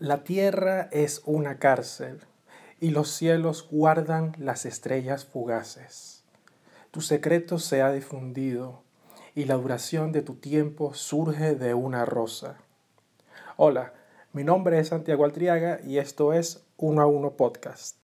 La tierra es una cárcel y los cielos guardan las estrellas fugaces. Tu secreto se ha difundido y la duración de tu tiempo surge de una rosa. Hola, mi nombre es Santiago Altriaga y esto es Uno a Uno Podcast.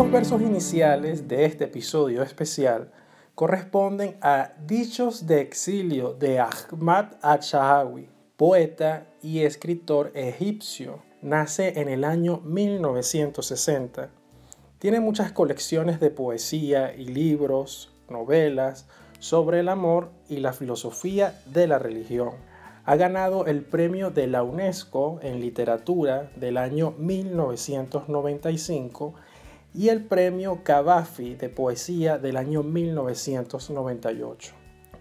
Esos versos iniciales de este episodio especial corresponden a Dichos de exilio de Ahmad al-Shahawi, poeta y escritor egipcio. Nace en el año 1960. Tiene muchas colecciones de poesía y libros, novelas sobre el amor y la filosofía de la religión. Ha ganado el premio de la UNESCO en literatura del año 1995 y el premio Cavafi de poesía del año 1998.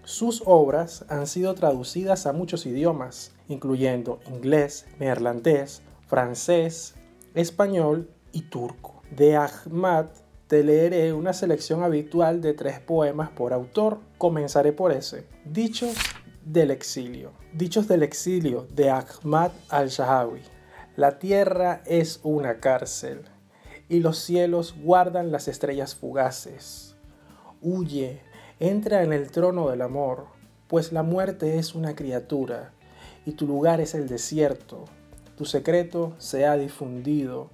Sus obras han sido traducidas a muchos idiomas, incluyendo inglés, neerlandés, francés, español y turco. De Ahmad te leeré una selección habitual de tres poemas por autor. Comenzaré por ese. Dichos del exilio. Dichos del exilio de Ahmad al-Shahawi. La tierra es una cárcel y los cielos guardan las estrellas fugaces. Huye, entra en el trono del amor, pues la muerte es una criatura y tu lugar es el desierto. Tu secreto se ha difundido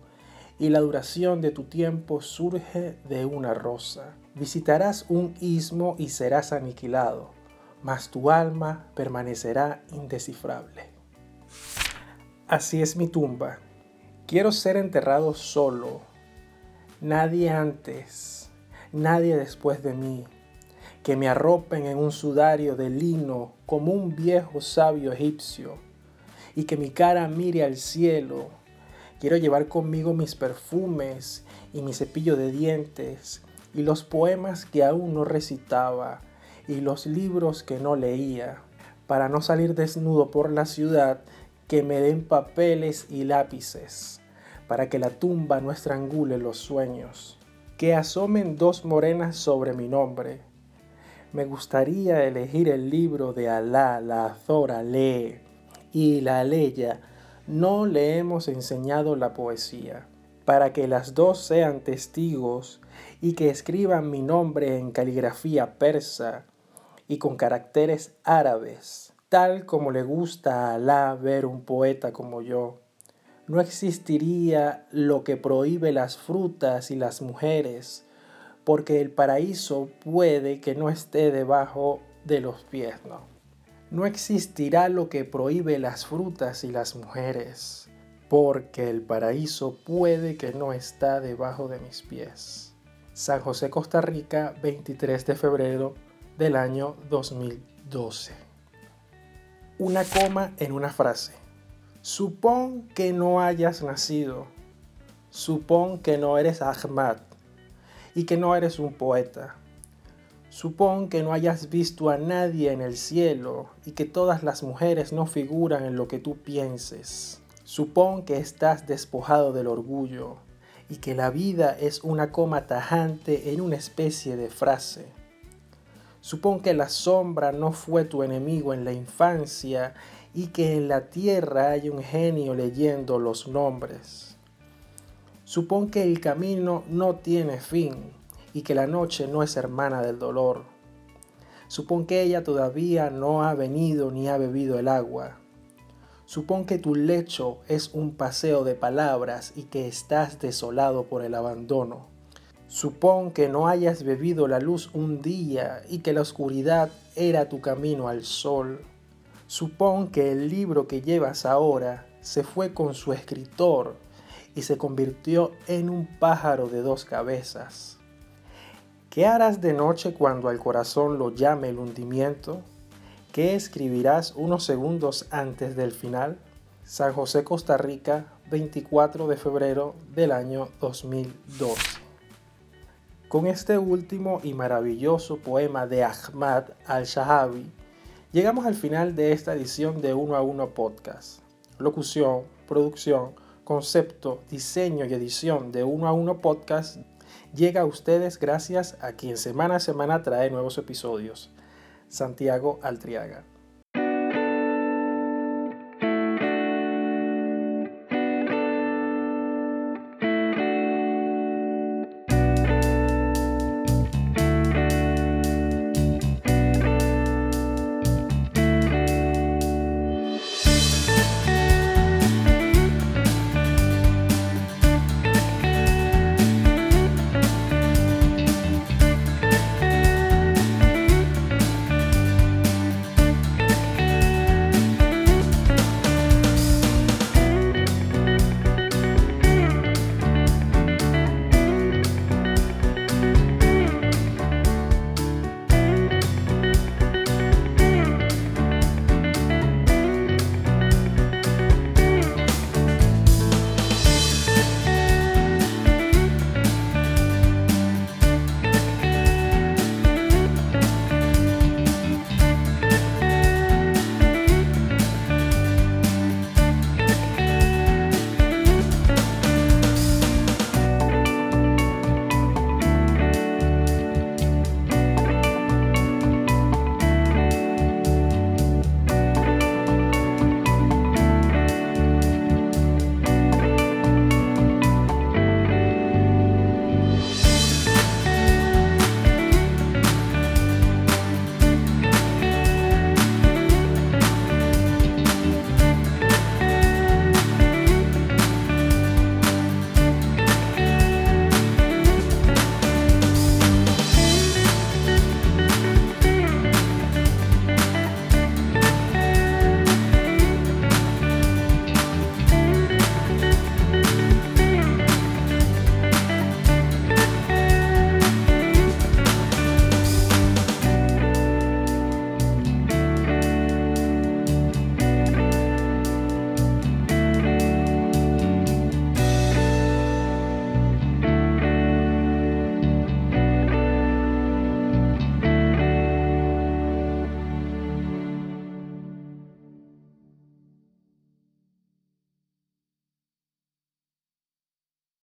y la duración de tu tiempo surge de una rosa. Visitarás un istmo y serás aniquilado, mas tu alma permanecerá indescifrable. Así es mi tumba. Quiero ser enterrado solo, nadie antes, nadie después de mí, que me arropen en un sudario de lino como un viejo sabio egipcio, y que mi cara mire al cielo. Quiero llevar conmigo mis perfumes y mi cepillo de dientes, y los poemas que aún no recitaba, y los libros que no leía, para no salir desnudo por la ciudad, que me den papeles y lápices para que la tumba no estrangule los sueños. Que asomen dos morenas sobre mi nombre. Me gustaría elegir el libro de Alá, la Azora lee, y la Aleya. No le hemos enseñado la poesía, para que las dos sean testigos y que escriban mi nombre en caligrafía persa y con caracteres árabes, tal como le gusta a Alá ver un poeta como yo No existiría lo que prohíbe las frutas y las mujeres, porque el paraíso puede que no esté debajo de los pies, no. Existirá lo que prohíbe las frutas y las mujeres, porque el paraíso puede que no está debajo de mis pies. San José, Costa Rica, 23 de febrero del año 2012. Una coma en una frase. Supón que no hayas nacido. Supón que no eres Ahmad y que no eres un poeta. Supón que no hayas visto a nadie en el cielo y que todas las mujeres no figuran en lo que tú pienses. Supón que estás despojado del orgullo y que la vida es una coma tajante en una especie de frase. Supón que la sombra no fue tu enemigo en la infancia y que en la tierra hay un genio leyendo los nombres. Supón que el camino no tiene fin y que la noche no es hermana del dolor. Supón que ella todavía no ha venido ni ha bebido el agua. Supón que tu lecho es un paseo de palabras y que estás desolado por el abandono. Supón que no hayas bebido la luz un día y que la oscuridad era tu camino al sol. Supón que el libro que llevas ahora se fue con su escritor y se convirtió en un pájaro de dos cabezas. ¿Qué harás de noche cuando al corazón lo llame el hundimiento? ¿Qué escribirás unos segundos antes del final? San José, Costa Rica, 24 de febrero del año 2012. Con este último y maravilloso poema de Ahmad al-Shahabi, llegamos al final de esta edición de Uno a Uno Podcast. Locución, producción, concepto, diseño y edición de uno a uno podcast llega a ustedes gracias a quien semana a semana trae nuevos episodios. Santiago Altriaga.